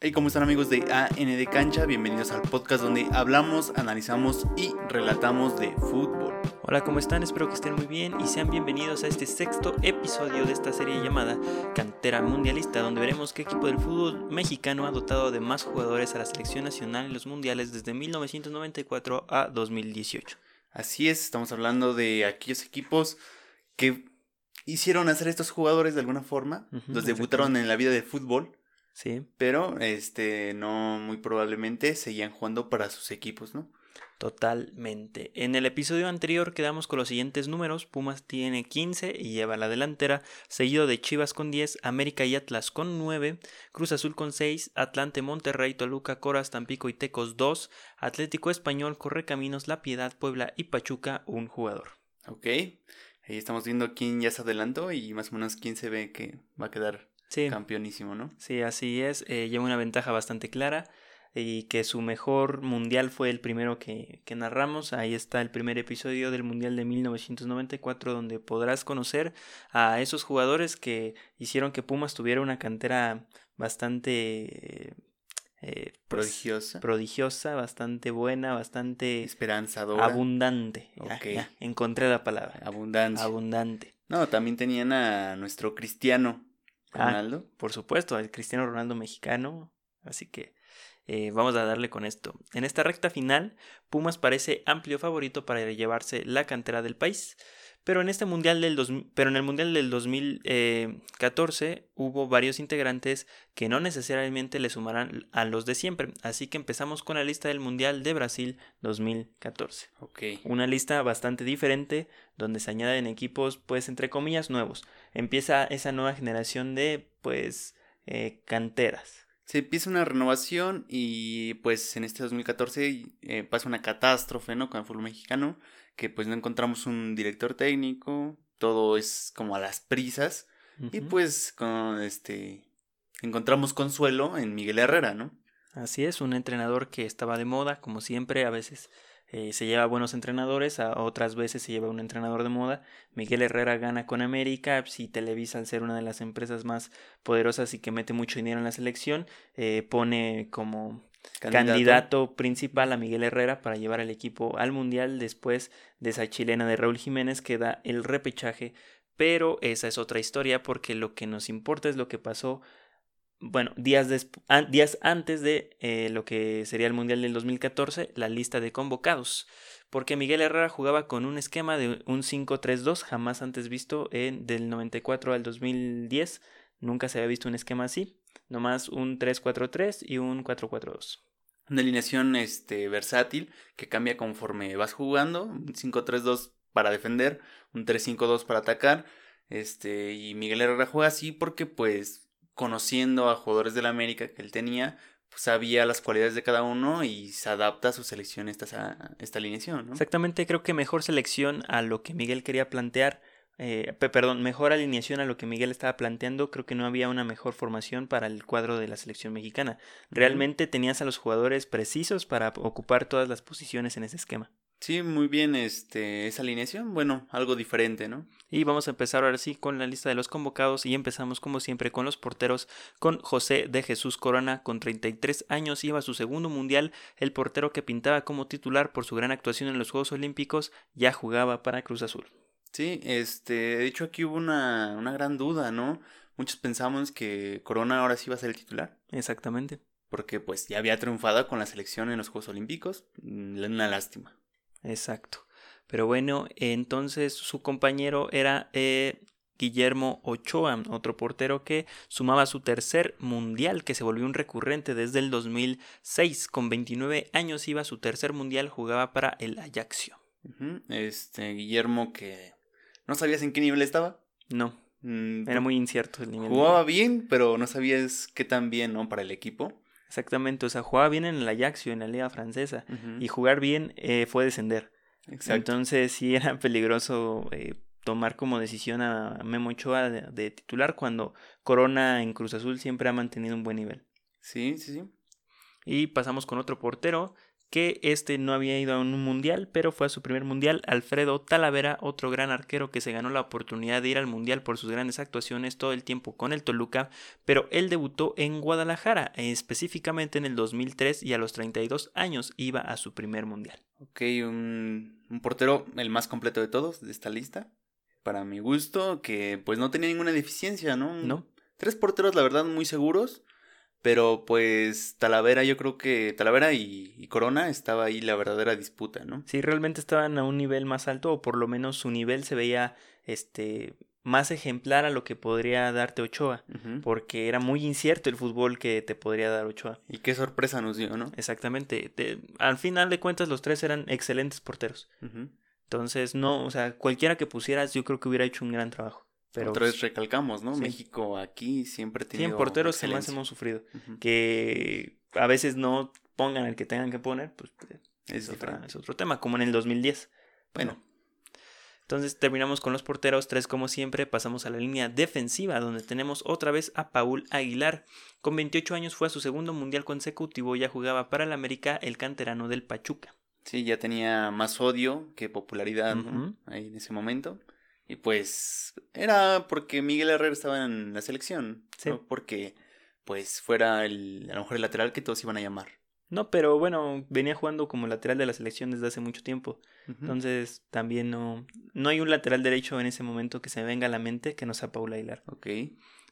Hey, ¿cómo están amigos de AND Cancha? Bienvenidos al podcast donde hablamos, analizamos y relatamos de fútbol. Hola, ¿cómo están? Espero que estén muy bien y sean bienvenidos a este sexto episodio de esta serie llamada Cantera Mundialista, donde veremos qué equipo del fútbol mexicano ha dotado de más jugadores a la selección nacional en los mundiales desde 1994 a 2018. Así es, estamos hablando de aquellos equipos que hicieron hacer estos jugadores de alguna forma, Ujú, los debutaron en la vida del fútbol, Sí, pero este no muy probablemente seguían jugando para sus equipos, ¿no? totalmente. En el episodio anterior quedamos con los siguientes números. Pumas tiene 15 y lleva la delantera, seguido de Chivas con 10, América y Atlas con 9, Cruz Azul con 6, Atlante, Monterrey, Toluca, Coras, Tampico y Tecos 2, Atlético Español, Correcaminos, La Piedad, Puebla y Pachuca un jugador. Ok, ahí estamos viendo quién ya se adelantó y más o menos quién se ve que va a quedar Sí, campeonísimo, ¿no? sí, así es. eh, lleva una ventaja bastante clara y que su mejor mundial fue el primero que, que narramos. Ahí está el primer episodio del Mundial de 1994 donde podrás conocer a esos jugadores que hicieron que Pumas tuviera una cantera bastante... eh, pues, Prodigiosa, prodigiosa, bastante buena, bastante esperanzadora, abundante. Ya, Ok. ya, encontré la palabra. abundancia. Abundante. no, también tenían a nuestro Cristiano Ah, Ronaldo. Por supuesto, el Cristiano Ronaldo mexicano. Así que eh, vamos a darle con esto. En esta recta final, Pumas parece amplio favorito para llevarse la cantera del país. Pero en este mundial del dos- pero en el mundial del 2014 hubo varios integrantes que no necesariamente le sumarán a los de siempre. Así que empezamos con la lista del mundial de Brasil 2014. Ok. Una lista bastante diferente donde se añaden equipos pues entre comillas nuevos. Empieza esa nueva generación de pues eh, canteras. Se empieza una renovación y pues en este 2014 eh, pasa una catástrofe, ¿no? Con el fútbol mexicano, que pues no encontramos un director técnico, todo es como a las prisas y pues con este encontramos consuelo en Miguel Herrera, ¿no? Así es, un entrenador que estaba de moda, como siempre, a veces eh, se lleva buenos entrenadores, a otras veces se lleva un entrenador de moda. Miguel Herrera gana con América, si Televisa al ser una de las empresas más poderosas y que mete mucho dinero en la selección, eh, pone como candidato. principal a Miguel Herrera para llevar al equipo al Mundial después de esa chilena de Raúl Jiménez que da el repechaje. Pero esa es otra historia porque lo que nos importa es lo que pasó, bueno, días, días antes de eh, lo que sería el Mundial del 2014, la lista de convocados. Porque Miguel Herrera jugaba con un esquema de un 5-3-2, jamás antes visto en del 94 al 2010. Nunca se había visto un esquema así. Nomás un 3-4-3 y un 4-4-2. Una alineación este, versátil que cambia conforme vas jugando. Un 5-3-2 para defender, un 3-5-2 para atacar. Este, y Miguel Herrera juega así porque, pues, conociendo a jugadores de la América que él tenía, pues sabía las cualidades de cada uno y se adapta a su selección esta, a esta alineación, ¿no? Exactamente, creo que mejor selección a lo que Miguel quería plantear. eh, pe- perdón, mejor alineación a lo que Miguel estaba planteando. Creo que no había una mejor formación para el cuadro de la selección mexicana. Realmente tenías a los jugadores precisos para ocupar todas las posiciones en ese esquema. Sí, muy bien este, esa alineación. Bueno, algo diferente, ¿no? Y vamos a empezar ahora sí con la lista de los convocados y empezamos como siempre con los porteros con José de Jesús Corona con 33 años iba a su segundo mundial, el portero que pintaba como titular por su gran actuación en los Juegos Olímpicos ya jugaba para Cruz Azul. Sí, este, de hecho aquí hubo una, una gran duda, ¿no? Muchos pensamos que Corona ahora sí iba a ser el titular. Exactamente. porque pues ya había triunfado con la selección en los Juegos Olímpicos. Mm, Una lástima. Exacto. Pero bueno, entonces su compañero era eh, Guillermo Ochoa, otro portero que sumaba su tercer mundial, que se volvió un recurrente desde el 2006. Con 29 años iba a su tercer mundial, jugaba para el Ajaxio. Este, Guillermo que no sabías en qué nivel estaba. No, Mm, era muy incierto el nivel. Jugaba bien, pero no sabías qué tan bien, ¿no? Para el equipo. Exactamente, o sea, jugaba bien en el Ajaxio, en la liga francesa. Y jugar bien eh, fue descender. Exacto. Entonces sí era peligroso eh, tomar como decisión a Memo Ochoa de, de titular cuando Corona en Cruz Azul siempre ha mantenido un buen nivel. Sí, sí, sí. Y pasamos con otro portero que este no había ido a un mundial, pero fue a su primer mundial. Alfredo Talavera, otro gran arquero que se ganó la oportunidad de ir al mundial por sus grandes actuaciones todo el tiempo con el Toluca, pero él debutó en Guadalajara, específicamente en el 2003 y a los 32 años iba a su primer mundial. Ok, un, un portero el más completo de todos de esta lista. Para mi gusto, que pues no tenía ninguna deficiencia, ¿no? No. Tres porteros, la verdad, muy seguros. Pero pues Talavera, yo creo que Talavera y, y, Corona estaba ahí la verdadera disputa, ¿no? Sí, realmente estaban a un nivel más alto, o por lo menos su nivel se veía este más ejemplar a lo que podría darte Ochoa, porque era muy incierto el fútbol que te podría dar Ochoa. Y qué sorpresa nos dio, ¿no? Exactamente. Te- al final de cuentas, los tres eran excelentes porteros. Entonces, no, o sea, cualquiera que pusieras, yo creo que hubiera hecho un gran trabajo. Pero Otra vez recalcamos, ¿no? sí. México aquí siempre ha 100 tenido porteros jamás excelencia. hemos sufrido. Que a veces no pongan el que tengan que poner, pues Es es, otra- diferente. es otro tema, como en el 2010. Bueno, Entonces terminamos con los porteros, tres como siempre, pasamos a la línea defensiva, donde tenemos otra vez a Paul Aguilar. Con 28 años fue a su segundo mundial consecutivo, ya jugaba para el América el canterano del Pachuca. sí, ya tenía más odio que popularidad ahí en ese momento. Y pues era porque Miguel Herrera estaba en la selección, Sí. no porque pues fuera el, a lo mejor el lateral que todos iban a llamar. No, pero bueno, venía jugando como lateral de la selección desde hace mucho tiempo. Entonces también no, no hay un lateral derecho en ese momento que se me venga a la mente que no sea Paul Aguilar. Ok.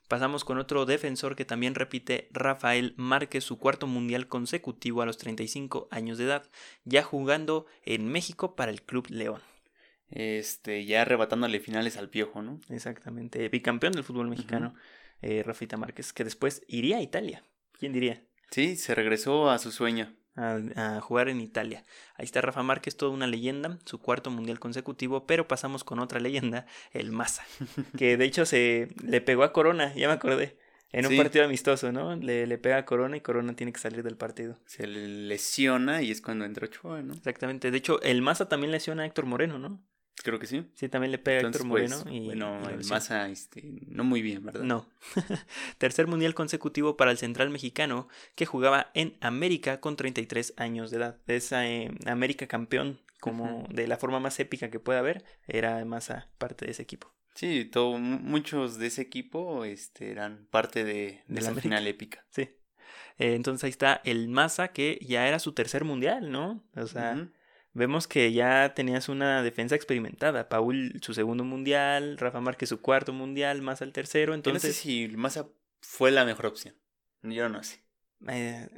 Pasamos con otro defensor que también repite, Rafael Márquez, su cuarto mundial consecutivo a los 35 años de edad, ya jugando en México para el Club León. Este, ya arrebatándole finales al piojo, ¿no? Exactamente, bicampeón del fútbol mexicano, eh, Rafita Márquez, que después iría a Italia. ¿Quién diría? Sí, se regresó a su sueño. A, a jugar en Italia. Ahí está Rafa Márquez, toda una leyenda, su cuarto mundial consecutivo, pero pasamos con otra leyenda, el Maza, que de hecho se le pegó a Corona, ya me acordé, en un Sí. partido amistoso, ¿no? Le, le pega a Corona y Corona tiene que salir del partido. Se le lesiona y es cuando entra Ochoa, ¿no? Exactamente, de hecho el Maza también lesiona a Héctor Moreno, ¿no? Creo que sí. Sí, también le pega a Entonces, Héctor pues, Moreno y... bueno, y el. Maza, este, no muy bien, ¿verdad? No. Tercer mundial consecutivo para el central mexicano que jugaba en América con 33 años de edad. Esa eh, América campeón, como de la forma más épica que pueda haber, era Maza parte de ese equipo. Sí, todo, mu- muchos de ese equipo este, eran parte de, de América. final épica. Sí. Eh, entonces ahí está el Maza que ya era su tercer mundial, ¿no? O sea. Vemos que ya tenías una defensa experimentada. Paul su segundo mundial, Rafa Márquez su cuarto mundial, Maza el tercero. Yo no sé Entonces, si Maza fue la mejor opción. Yo no sé. eh,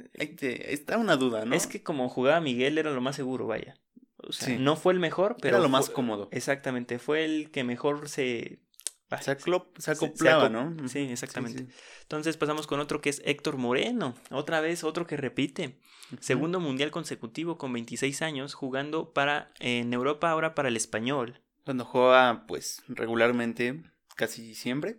está una duda, ¿no? Es que como jugaba Miguel era lo más seguro, vaya. O sea, Sí. no fue el mejor, pero era lo más fue- cómodo. Exactamente, fue el que mejor se vaya, Se, se acoplaba, acop- ¿no? Sí, exactamente. Sí, sí. Entonces pasamos con otro que es Héctor Moreno, otra vez otro que repite. Segundo mundial consecutivo con 26 años jugando para en Europa ahora para el Español. Cuando juega, pues, regularmente, casi siempre.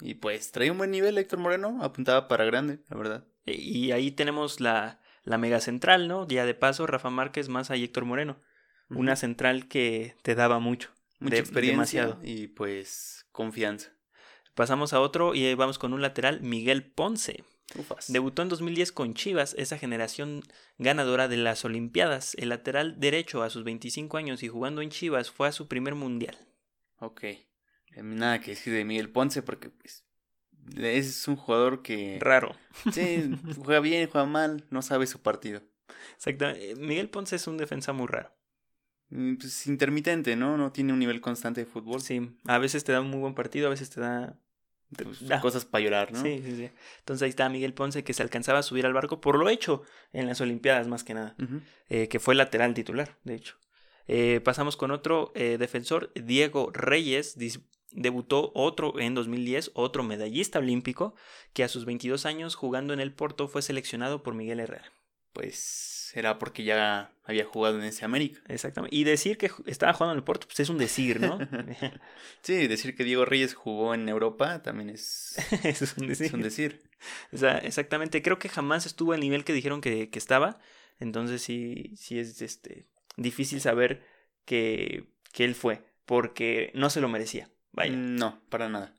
Y pues traía un buen nivel Héctor Moreno, apuntaba para grande, la verdad. E- Y ahí tenemos la, la mega central, ¿no? Ya de paso, Rafa Márquez más a Héctor Moreno. Una central que te daba mucho. Mucha de- experiencia demasiado. y pues confianza. Pasamos a otro y vamos con un lateral, Miguel Ponce. Ufas. Debutó en 2010 con Chivas, esa generación ganadora de las Olimpiadas. El lateral derecho a sus 25 años y jugando en Chivas fue a su primer mundial. Ok. Eh, Nada que decir de Miguel Ponce porque pues es un jugador que Raro. sí, juega bien, juega mal, no sabe su partido. Exactamente. Miguel Ponce es un defensa muy raro. Mm, Pues intermitente, ¿no? No tiene un nivel constante de fútbol. Sí, a veces te da un muy buen partido, a veces te da... Pues, Ah. Cosas para llorar, ¿no? Sí, sí, sí. Entonces ahí está Miguel Ponce que se alcanzaba a subir al barco por lo hecho en las Olimpiadas más que nada. Eh, que fue lateral titular, de hecho. Eh, pasamos con otro eh, defensor, Diego Reyes, debutó otro en 2010, otro medallista olímpico, que a sus 22 años jugando en el Porto fue seleccionado por Miguel Herrera. Pues era porque ya había jugado en ese América. Exactamente. Y decir que estaba jugando en el Porto, pues es un decir, ¿no? Sí, decir que Diego Reyes jugó en Europa también es, es un decir. es un decir. O sea, exactamente. Creo que jamás estuvo al nivel que dijeron que, que estaba. Entonces sí, sí es este difícil saber que, que él fue. Porque no se lo merecía. Vaya. No, para nada.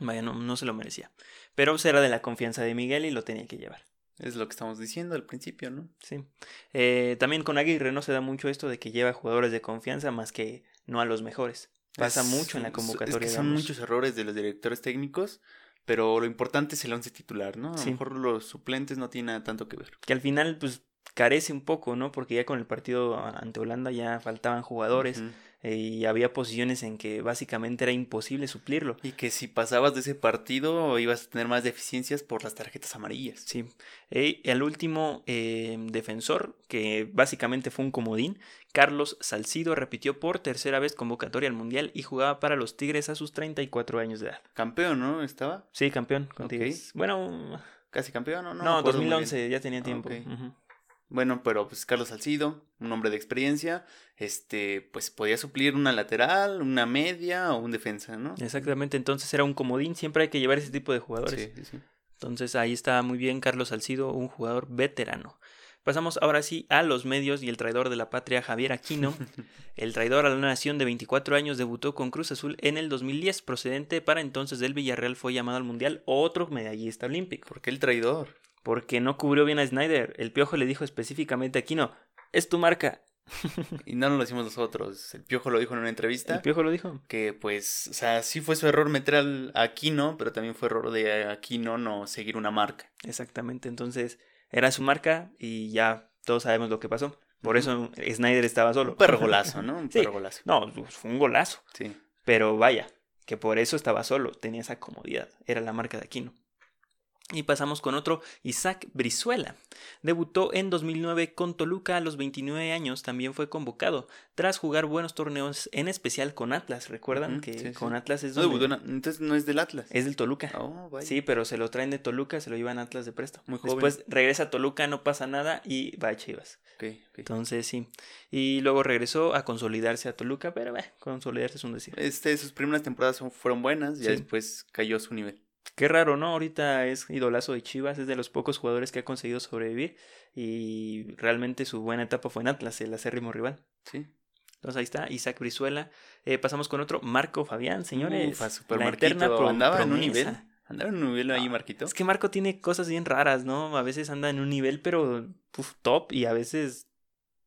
Vaya, no, no se lo merecía. Pero era de la confianza de Miguel y lo tenía que llevar. Es lo que estamos diciendo al principio, ¿no? Sí. Eh, también con Aguirre no se da mucho esto de que lleva jugadores de confianza más que no a los mejores. Pasa Es- mucho en la convocatoria. Es que son digamos. muchos errores de los directores técnicos, pero lo importante es el once titular, ¿no? A Sí. lo mejor los suplentes no tienen nada tanto que ver. que al final pues carece un poco, ¿no? Porque ya con el partido ante Holanda ya faltaban jugadores y había posiciones en que básicamente era imposible suplirlo. Y que si pasabas de ese partido ibas a tener más deficiencias por las tarjetas amarillas. Sí. Eh, el último eh, defensor, que básicamente fue un comodín, Carlos Salcido, repitió por tercera vez convocatoria al Mundial y jugaba para los Tigres a sus 34 años de edad. Campeón, ¿no? Estaba Sí, campeón con. Tigres. Bueno, casi campeón, ¿no? no, bien. 2011, ya tenía tiempo. Ok. Ujú. Bueno, pero pues Carlos Salcido, un hombre de experiencia, este, pues podía suplir una lateral, una media o un defensa, ¿no? Exactamente, entonces era un comodín, siempre hay que llevar ese tipo de jugadores. Sí, sí, sí. Entonces ahí está muy bien Carlos Salcido, un jugador veterano. Pasamos ahora sí a los medios y el traidor de la patria Javier Aquino. El traidor a la nación de 24 años debutó con Cruz Azul en el 2010, procedente para entonces del Villarreal fue llamado al Mundial otro medallista olímpico, ¿Por qué el traidor? Porque no cubrió bien a Snyder. El Piojo le dijo específicamente a Aquino, es tu marca. Y no lo decimos nosotros. El Piojo lo dijo en una entrevista. El Piojo lo dijo. que pues, o sea, sí fue su error meter al Aquino, pero también fue error de Aquino no seguir una marca. Exactamente, entonces era su marca y ya todos sabemos lo que pasó. Por eso Snyder estaba solo. Un perro golazo, ¿no? Un Sí. perro golazo. No, fue un golazo. Sí. Pero vaya, que por eso estaba solo, tenía esa comodidad, era la marca de Aquino. Y pasamos con otro, Isaac Brizuela. Debutó en 2009 con Toluca a los 29 años, también fue convocado, tras jugar buenos torneos, en especial con Atlas. ¿Recuerdan que sí, sí. con Atlas es No donde- debutó en- entonces no es del Atlas. Es del Toluca. Oh, vaya. Sí, pero se lo traen de Toluca, se lo llevan a Atlas de presto. Muy joven. Después regresa a Toluca, no pasa nada y va a Chivas. Ok, ok. Entonces sí. Y luego regresó a consolidarse a Toluca, pero bah, consolidarse es un decir. Este, sus primeras temporadas fueron buenas, ya Sí. después cayó su nivel. Qué raro, ¿no? Ahorita es idolazo de Chivas, es de los pocos jugadores que ha conseguido sobrevivir y realmente su buena etapa fue en Atlas, el acérrimo rival. Sí. Entonces ahí está, Isaac Brizuela. Eh, pasamos con otro, Marco Fabián, señores. Ufa, super la Marquito. eterna pro- Andaba en un nivel. Andaba en un nivel ahí, Ah, Marquito. Es que Marco tiene cosas bien raras, ¿no? A veces anda en un nivel, pero uf, top y a veces,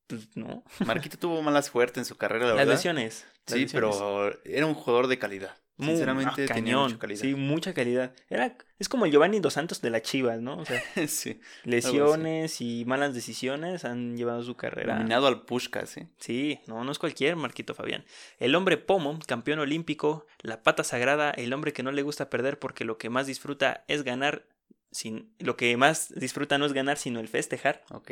pues no. Marquito tuvo mala suerte en su carrera, la Las verdad. lesiones. las Sí, lesiones. pero era un jugador de calidad. Muy- Sinceramente ah, tenía cañón. mucha calidad. Sí, mucha calidad. Era, es como el Giovanni Dos Santos de la Chivas, ¿no? O sea, sí. lesiones y malas decisiones han llevado su carrera. Nominado al Pushkas, ¿eh? Sí, no, no es cualquier Marquito Fabián. El hombre pomo, campeón olímpico, la pata sagrada, el hombre que no le gusta perder porque lo que más disfruta es ganar, sin, lo que más disfruta no es ganar, sino el festejar. Ok.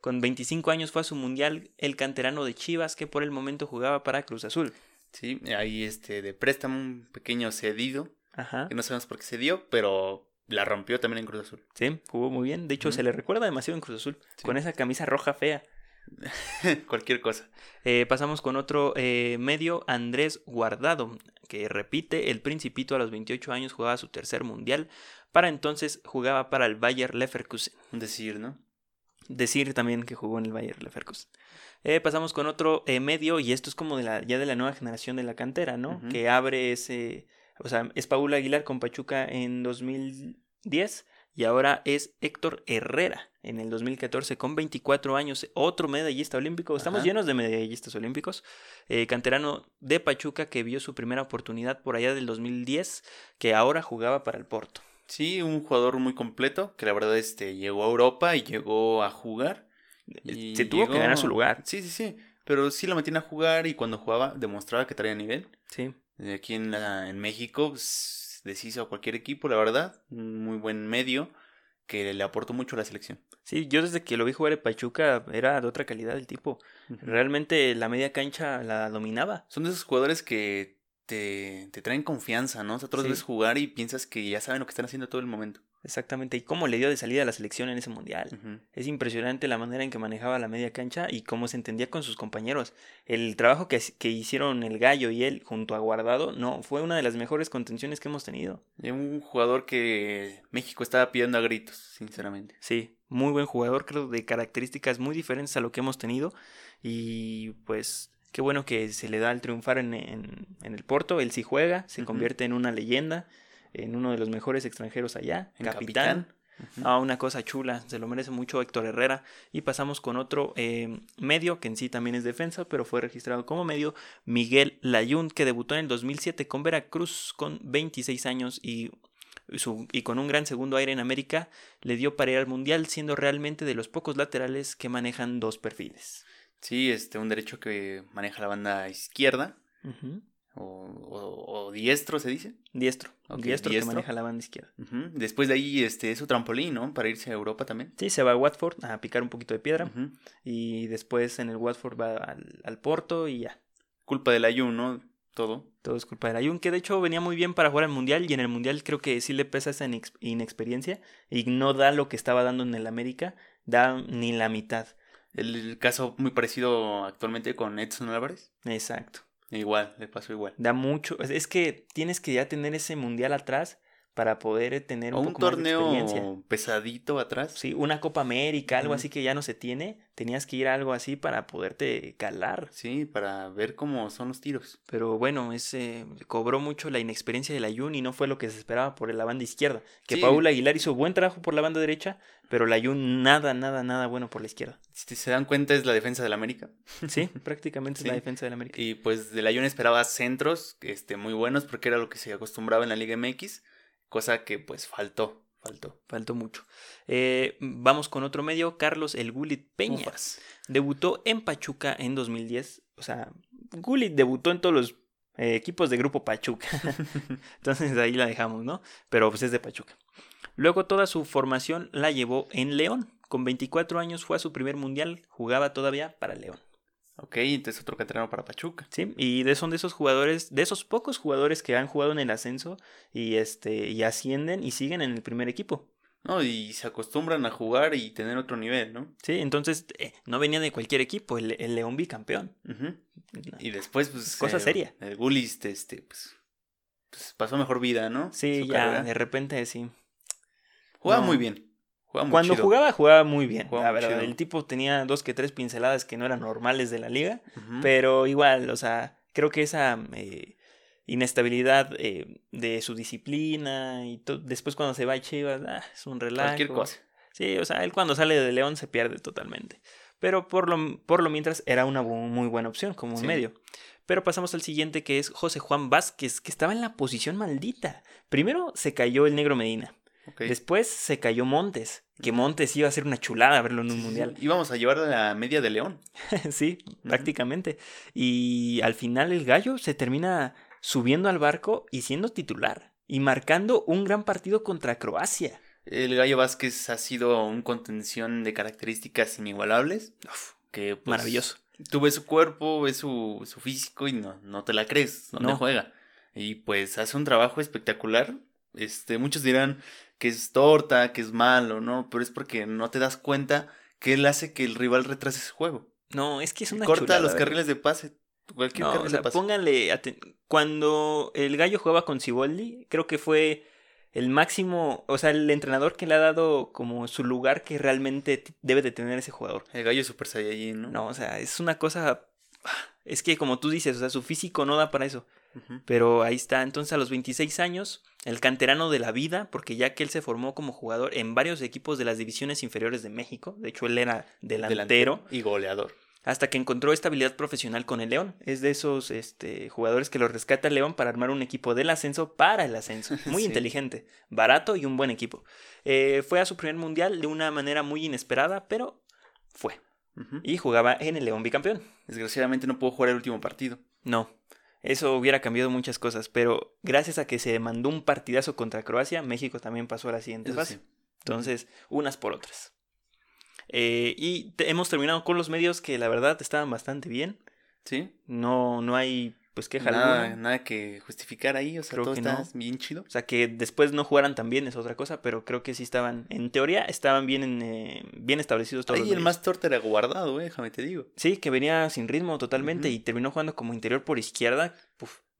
Con 25 años fue a su mundial el canterano de Chivas que por el momento jugaba para Cruz Azul. Sí, ahí este, de préstamo, un pequeño cedido. Ajá. Que no sabemos por qué se dio, pero la rompió también en Cruz Azul. Sí, jugó muy bien. De hecho, se le recuerda demasiado en Cruz Azul. Sí. Con esa camisa roja fea. Cualquier cosa. Eh, pasamos con otro eh, medio, Andrés Guardado, que repite, el Principito a los 28 años jugaba su tercer mundial. Para entonces jugaba para el Bayer Leverkusen. Un decir, ¿no? Decir también que jugó en el Bayer Leverkusen. Eh, pasamos con otro eh, medio, y esto es como de la, ya de la nueva generación de la cantera, ¿no? Que abre ese. O sea, es Paula Aguilar con Pachuca en 2010 y ahora es Héctor Herrera en el 2014 con 24 años, otro medallista olímpico. Estamos Ajá. llenos de medallistas olímpicos. Eh, canterano de Pachuca que vio su primera oportunidad por allá del 2010, que ahora jugaba para el Porto. Sí, un jugador muy completo, que la verdad este, llegó a Europa y llegó a jugar. y Se tuvo que ganar su lugar. Sí, sí, sí. Pero sí lo metían a jugar y cuando jugaba demostraba que traía nivel. Sí. Aquí en, la- en México pues, deshizo a cualquier equipo, la verdad. Un muy buen medio que le aportó mucho a la selección. Sí, yo desde que lo vi jugar en Pachuca era de otra calidad el tipo. Realmente la media cancha la dominaba. Son de esos jugadores que te, te traen confianza, ¿no? O sea, tú los Sí. ves jugar y piensas que ya saben lo que están haciendo todo el momento. Exactamente. Y cómo le dio de salida a la selección en ese mundial. Es impresionante la manera en que manejaba la media cancha y cómo se entendía con sus compañeros. El trabajo que, que hicieron el Gallo y él junto a Guardado, no, fue una de las mejores contenciones que hemos tenido. Y un jugador que México estaba pidiendo a gritos, sinceramente. Sí, muy buen jugador, creo, de características muy diferentes a lo que hemos tenido. Y pues qué bueno que se le da el triunfar en, en, en el Porto. Él sí juega, se convierte en una leyenda, en uno de los mejores extranjeros allá, En capitán. capitán. Ah, una cosa chula, se lo merece mucho Héctor Herrera. Y pasamos con otro eh, medio, que en sí también es defensa, pero fue registrado como medio, Miguel Layún, que debutó en el 2007 con Veracruz con 26 años y, su, y con un gran segundo aire en América, le dio para ir al Mundial, siendo realmente de los pocos laterales que manejan dos perfiles. Sí, este, un derecho que maneja la banda izquierda. o, diestro se dice. Diestro. diestro, que maneja la banda izquierda. Después de ahí este, es su trampolín, ¿no? Para irse a Europa también. Sí, se va a Watford a picar un poquito de piedra. Y después en el Watford va al, al Porto y ya. Culpa del Ayun, ¿no? Todo. Todo es culpa del Ayun, que de hecho venía muy bien para jugar al Mundial y en el Mundial creo que sí le pesa esa inexperiencia y no da lo que estaba dando en el América, da ni la mitad. El caso muy parecido actualmente con Edson Álvarez. Exacto. Igual, le pasó igual. Da mucho. Es que tienes que ya tener ese mundial atrás para poder tener un, torneo pesadito atrás. Sí, una Copa América, algo así que ya no se tiene. Tenías que ir a algo así para poderte calar. Sí, para ver cómo son los tiros. Pero bueno, ese cobró mucho la inexperiencia del Ayun y no fue lo que se esperaba por la banda izquierda. Que Paul Aguilar hizo buen trabajo por la banda derecha, pero el Ayun nada, nada, nada bueno por la izquierda. Si se dan cuenta es la defensa del América. Sí, prácticamente es la defensa del América. Y pues del Ayun esperaba centros este, muy buenos porque era lo que se acostumbraba en la Liga MX cosa que pues faltó, faltó. Faltó mucho. Eh, vamos con otro medio, Carlos El Gulit Peñas. Debutó en Pachuca en 2010. O sea, Gulit debutó en todos los eh, equipos de Grupo Pachuca. Entonces ahí la dejamos, ¿no? Pero pues es de Pachuca. Luego toda su formación la llevó en León. Con 24 años fue a su primer mundial, jugaba todavía para León. Ok, entonces otro canterano para Pachuca. Sí, y son de esos jugadores, de esos pocos jugadores que han jugado en el ascenso y este y ascienden y siguen en el primer equipo. No, y se acostumbran a jugar y tener otro nivel, ¿no? Sí, entonces eh, no venía de cualquier equipo, el, León bicampeón. Y después, pues. Cosa seria. El Gullist, este, pues, pues, pasó mejor vida, ¿no? Sí, ya, de repente sí. Jugaba muy bien. Cuando jugaba, jugaba muy bien. la verdad, el tipo tenía dos que tres pinceladas que no eran normales de la liga, pero igual, o sea, creo que esa eh, inestabilidad eh, de su disciplina y después cuando se va a Chivas, ah, es un relajo. Cualquier cosa. Sí, o sea, él cuando sale de León se pierde totalmente. Pero por lo, por lo mientras era una muy buena opción como un medio. Pero pasamos al siguiente que es José Juan Vázquez, que estaba en la posición maldita. Primero se cayó el negro Medina. Después se cayó Montes, que Montes iba a ser una chulada verlo en un mundial. Íbamos a llevar a la media de León. sí, prácticamente. Y al final el gallo se termina subiendo al barco y siendo titular. Y marcando un gran partido contra Croacia. El Gallo Vázquez ha sido un contención de características inigualables. que pues, Maravilloso. Tú ves su cuerpo, ves su, su físico y no, no te la crees, no. juega. Y pues hace un trabajo espectacular. Este, muchos dirán, que es torta, que es malo, ¿no? Pero es porque no te das cuenta que él hace que el rival retrase su juego. No, es que es una Corta los carriles de pase. Cualquier no, o sea, pónganle cuando el gallo jugaba con Ciboldi, creo que fue el máximo, o sea, el entrenador que le ha dado como su lugar que realmente debe de tener ese jugador. El gallo Super Saiyajin, ¿no? No, o sea, es una cosa es que como tú dices, o sea, su físico no da para eso. Pero ahí está, entonces a los 26 años, el canterano de la vida, porque ya que él se formó como jugador en varios equipos de las divisiones inferiores de México, de hecho él era delantero, y goleador. Hasta que encontró estabilidad profesional con el León. Es de esos este, jugadores que lo rescata el León para armar un equipo del ascenso para el ascenso. Muy inteligente, barato y un buen equipo. Eh, fue a su primer mundial de una manera muy inesperada, pero fue. Y jugaba en el León bicampeón. Desgraciadamente no pudo jugar el último partido. No, eso hubiera cambiado muchas cosas, pero gracias a que se mandó un partidazo contra Croacia, México también pasó a la siguiente fase. Entonces, unas por otras. Eh, y hemos terminado con los medios que la verdad estaban bastante bien. Sí. No, no hay pues queja nada, Nada que justificar ahí, o sea, creo todo que está bien chido. O sea, que después no jugaran tan bien es otra cosa, pero creo que sí estaban, en teoría, estaban bien, eh, bien establecidos todos. Ahí el más torte era guardado, eh, déjame te digo. Sí, que venía sin ritmo totalmente y terminó jugando como interior por izquierda,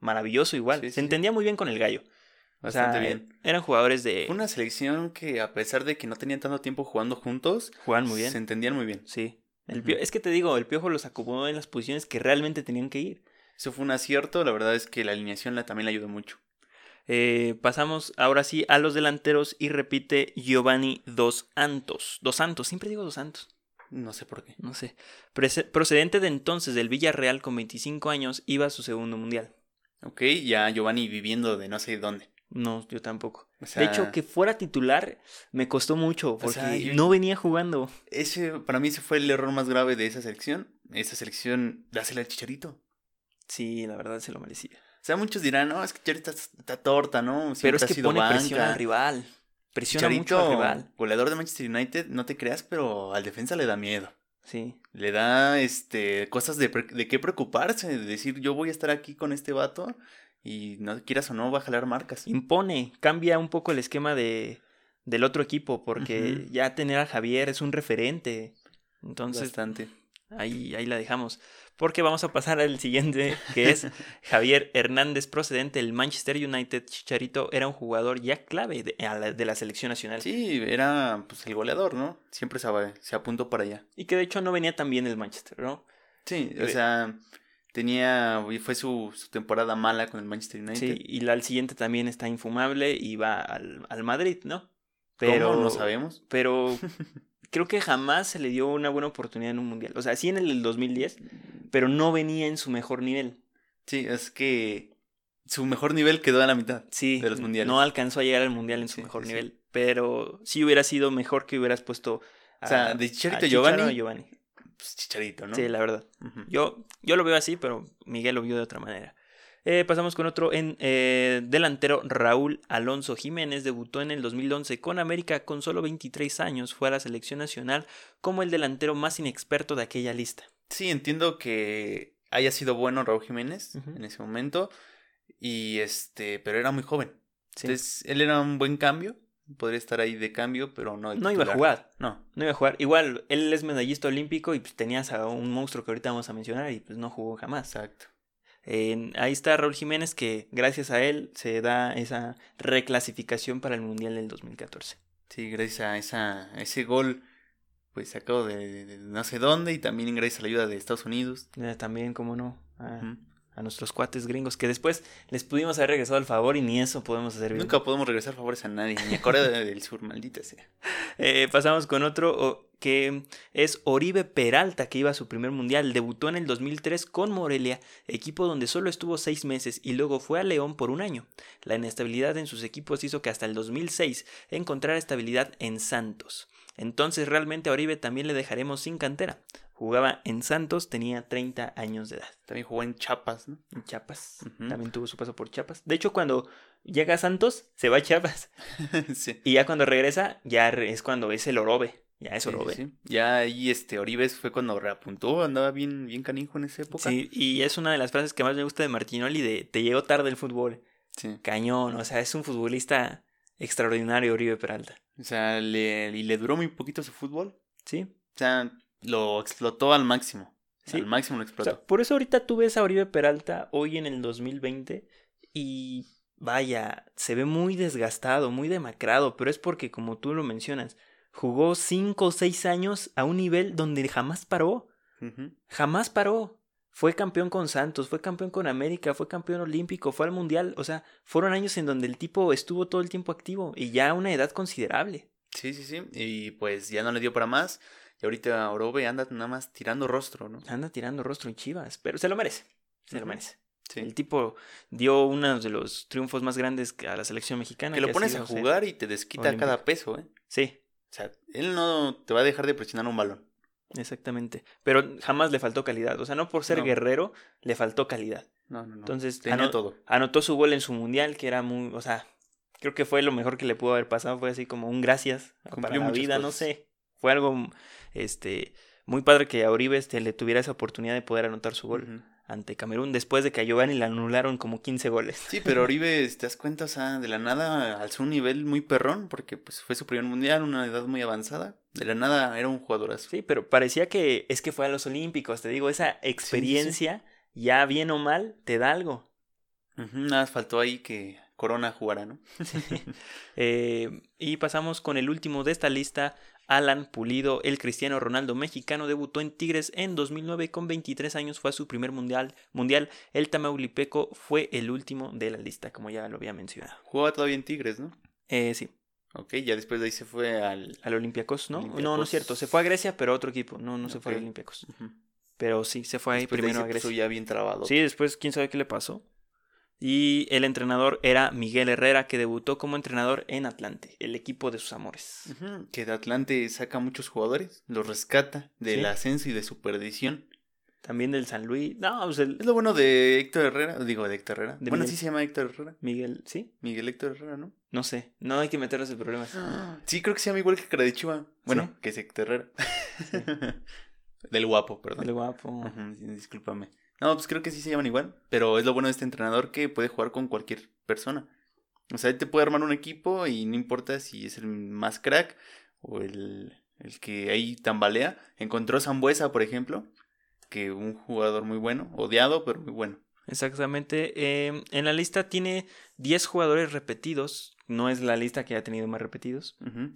maravilloso igual. Se entendía muy bien con el gallo. Bastante bien. Eran jugadores de. Una selección que, a pesar de que no tenían tanto tiempo jugando juntos, jugaban muy bien. Se entendían muy bien. Sí. El Es que te digo, el piojo los acomodó en las posiciones que realmente tenían que ir. Eso fue un acierto, la verdad es que la alineación la, también le ayudó mucho. Eh, pasamos ahora sí a los delanteros y repite Giovanni Dos Santos. Dos Santos, siempre digo Dos Santos. No sé por qué. No sé. Prece- procedente de entonces del Villarreal con 25 años, iba a su segundo mundial. Ok, ya Giovanni viviendo de no sé dónde. No, yo tampoco. O sea, de hecho, que fuera titular me costó mucho porque sea, yo- no venía jugando. Ese, para mí ese fue el error más grave de esa selección. Esa selección, dásela al Chicharito. Sí, la verdad se lo merecía. O sea, muchos dirán, no, es que Chicharito está, está torta, ¿no? Pero Siempre es ha que pone presión banca. al rival. Presiona mucho al rival. goleador de Manchester United, no te creas, pero al defensa le da miedo. Sí. Le da este cosas de, de qué preocuparse, de decir yo voy a estar aquí con este vato y no quieras o no va a jalar marcas. Impone, cambia un poco el esquema de, del otro equipo porque ya tener a Javier es un referente. Entonces, Bastante. ahí, ahí la dejamos. Porque vamos a pasar al siguiente, que es Javier Hernández, procedente del Manchester United. Chicharito era un jugador ya clave de, la, de la selección nacional. Sí, era pues el goleador, ¿no? Siempre se, se apuntó para allá. Y que de hecho no venía tan bien el Manchester, ¿no? Sí, o sea, tenía, y fue su, su temporada mala con el Manchester United. Sí, y la, el siguiente también está infumable y va al, al Madrid, ¿no? Pero no sabemos. Pero creo que jamás se le dio una buena oportunidad en un mundial. O sea, sí en el 2010, pero no venía en su mejor nivel. Sí, es que su mejor nivel quedó a la mitad. Sí, De los mundiales. no alcanzó a llegar al mundial en su Sí, mejor sí, nivel. Pero sí hubiera sido mejor que hubieras puesto a, O sea, de Chicharito a Giovanni, a Giovanni. Pues Chicharito, ¿no? Sí, la verdad. Yo, yo lo veo así, pero Miguel lo vio de otra manera. Eh, pasamos con otro en eh, delantero Raúl Alonso Jiménez debutó en el 2011 con América con solo 23 años fue a la selección nacional como el delantero más inexperto de aquella lista Sí, entiendo que haya sido bueno Raúl Jiménez en ese momento. Y este, pero era muy joven. Sí. Entonces, él era un buen cambio. Podría estar ahí de cambio, pero no. no iba a jugar No. no iba a jugar igual él es medallista olímpico y pues tenías a un monstruo que ahorita vamos a mencionar y pues no jugó jamás Exacto. Eh, ahí está Raúl Jiménez que gracias a él se da esa reclasificación para el mundial del 2014 Sí, gracias a, esa, a ese gol, pues sacado de, de- de no sé dónde. Y también gracias a la ayuda de Estados Unidos. Eh, también como no. A nuestros cuates gringos que después les pudimos haber regresado al favor y ni eso podemos hacer bien. Nunca podemos regresar favores a nadie, ni a Corea del Sur, maldita sea. Eh, pasamos con otro que es Oribe Peralta, que iba a su primer mundial. Debutó en el 2003 con Morelia, equipo donde solo estuvo seis meses y luego fue a León por un año. La inestabilidad en sus equipos hizo que hasta el 2006 encontrara estabilidad en Santos. Entonces realmente a Oribe también le dejaremos sin cantera. Jugaba en Santos, tenía 30 años de edad. También jugó en Chiapas, ¿no? En Chiapas. También tuvo su paso por Chiapas. De hecho, cuando llega a Santos, se va a Chiapas. sí. Y ya cuando regresa, ya es cuando es el Orobe. Ya es sí, Orobe. sí. Ya ahí este Oribes fue cuando reapuntó, andaba bien, bien canijo en esa época. Sí, y es una de las frases que más me gusta de Martinoli de te llegó tarde el fútbol. Sí. Cañón, o sea, es un futbolista extraordinario Oribe Peralta. O sea, le, y le duró muy poquito su fútbol. ¿Sí? O sea, lo explotó al máximo. Sí. Al máximo lo O explotó. sea, por eso ahorita tú ves a Oribe Peralta hoy en el 2020 y vaya, se ve muy desgastado, muy demacrado, pero es porque como tú lo mencionas, jugó 5 o 6 años a un nivel donde jamás paró. Jamás paró. Fue campeón con Santos, fue campeón con América, fue campeón olímpico, fue al mundial. O sea, fueron años en donde el tipo estuvo todo el tiempo activo y ya a una edad considerable. Sí, sí, sí. Y pues ya no le dio para más. Y ahorita Orobe anda nada más tirando rostro, ¿no? Anda tirando rostro en Chivas, pero se lo merece. Se lo merece. Sí. El tipo dio uno de los triunfos más grandes a la selección mexicana. Que lo pones a jugar y te desquita olímpico. cada peso, ¿eh? Sí, O sea, él no te va a dejar de presionar un balón. exactamente. Pero jamás le faltó calidad. O sea, no por ser No. guerrero, le faltó calidad. No, no, no. Entonces, tenía ano- todo. anotó su gol en su mundial, que era muy, o sea, creo que fue lo mejor que le pudo haber pasado, fue así como un gracias para Cumplió la muchas vida, no sé. Fue algo este muy padre que a Uribe este, le tuviera esa oportunidad de poder anotar su gol ante Camerún después de que a Giovanni le anularon como 15 goles. Sí, pero Oribe, te das cuenta, o sea, de la nada alzó un nivel muy perrón, porque pues fue su primer mundial, una edad muy avanzada. De la nada era un jugadorazo. Sí, pero parecía que es que fue a los Olímpicos, te digo, esa experiencia, ya bien o mal, te da algo. Nada más faltó ahí que Corona jugara, ¿no? Eh, y pasamos con el último de esta lista, Alan Pulido, el cristiano Ronaldo mexicano, debutó en Tigres en 2009 con 23 años, fue a su primer mundial. mundial. El Tamaulipeco fue el último de la lista, como ya lo había mencionado. Jugaba todavía en Tigres, ¿no? Eh, sí. Ok, ya después de ahí se fue al... Al Olympiacos, ¿no? Olympiacos. No, no es cierto. Se fue a Grecia, pero a otro equipo. No, no se fue al. Olympiacos. Pero sí, se fue ahí Después de ahí primero a puso Grecia. ya bien trabado. Sí, después quién sabe qué le pasó. Y el entrenador era Miguel Herrera, que debutó como entrenador en Atlante, el equipo de sus amores. Que de Atlante saca muchos jugadores, los rescata del Sí. ascenso y de su perdición. También del San Luis. No, pues el Es lo bueno de Héctor Herrera, digo de Héctor Herrera. De bueno, Miguel. sí se llama Héctor Herrera. Miguel, ¿sí? Miguel Héctor Herrera, ¿no? No sé, no hay que meternos en problemas. Sí, creo que se llama igual que cara de Chiva. Bueno, ¿Sí? que es Héctor Herrera. Del guapo, perdón. El guapo. Sí, discúlpame. No, pues creo que sí se llaman igual. Pero es lo bueno de este entrenador que puede jugar con cualquier persona. O sea, él te puede armar un equipo y no importa si es el más crack o el, el que ahí tambalea. Encontró a Zambuesa, por ejemplo, que un jugador muy bueno, odiado, pero muy bueno. Exactamente. eh, en la lista tiene 10 jugadores repetidos. No es la lista que ha tenido más repetidos. Ujú,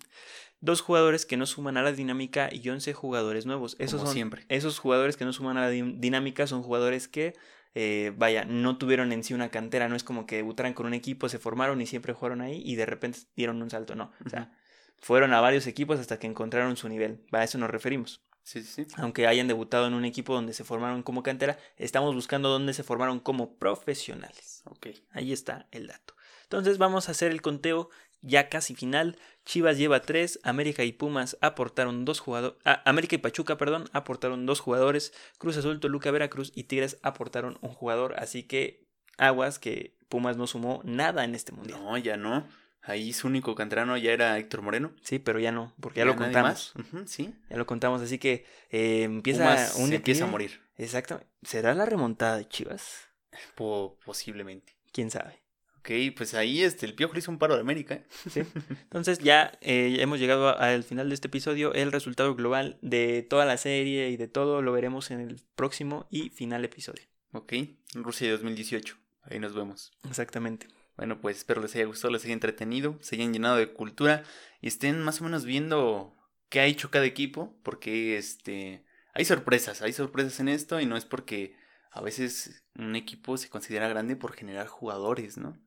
Dos jugadores que no suman a la dinámica y 11 jugadores nuevos. Esos Como son siempre. Esos jugadores que no suman a la din- dinámica son jugadores que, eh, vaya, no tuvieron en sí una cantera. No es como que debutaran con un equipo, se formaron y siempre jugaron ahí y de repente dieron un salto. No. O sea, fueron a varios equipos hasta que encontraron su nivel. A eso nos referimos. Sí, sí, sí. Aunque hayan debutado en un equipo donde se formaron como cantera, estamos buscando dónde se formaron como profesionales. Ok. Ahí está el dato. Entonces vamos a hacer el conteo ya casi final. Chivas lleva 3, América y Pumas aportaron dos jugadores. América y Pachuca, perdón, aportaron dos jugadores. Cruz Azul, Toluca, Veracruz y Tigres aportaron un jugador. Así que aguas que Pumas no sumó nada en este mundial. No, ya no. Ahí su único canterano ya era Héctor Moreno. Sí, pero ya no, porque ya, lo contamos. más. Sí. Ya lo contamos, así que eh, empieza Pumas un se empieza a morir. Exactamente. ¿Será la remontada de Chivas? Po- posiblemente. ¿Quién sabe? Ok, pues ahí este, el Piojo le hizo un paro de América. ¿eh? Sí. Entonces ya eh, hemos llegado al final de este episodio. El resultado global de toda la serie y de todo lo veremos en el próximo y final episodio. Ok, Rusia 2018. Ahí nos vemos. Exactamente. Bueno, pues espero les haya gustado, les haya entretenido, se hayan llenado de cultura y estén más o menos viendo qué ha hecho cada equipo, porque este hay sorpresas, hay sorpresas en esto y no es porque a veces un equipo se considera grande por generar jugadores, ¿no?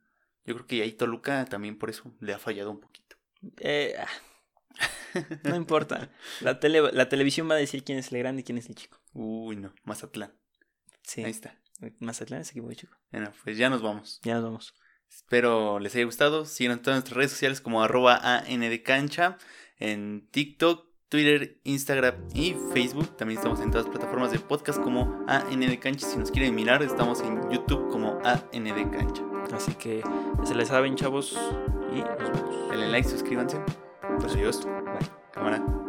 Yo creo que ahí Toluca también por eso le ha fallado un poquito. Eh, ah, no importa. La, tele- la televisión va a decir quién es el grande y quién es el chico. Uy, no, Mazatlán. Sí. Ahí está. Mazatlán es equipo de chico. Bueno, pues ya nos vamos. Ya nos vamos. Espero les haya gustado. Síganos en todas nuestras redes sociales como arroba ANDcancha en TikTok, Twitter, Instagram y Facebook. También estamos en todas las plataformas de podcast como ANDcancha. Si nos quieren mirar, estamos en YouTube como ANDcancha. Así que se les saben, chavos. Y nos vemos. Denle like, suscríbanse. Pues adiós. Bye. Cámara.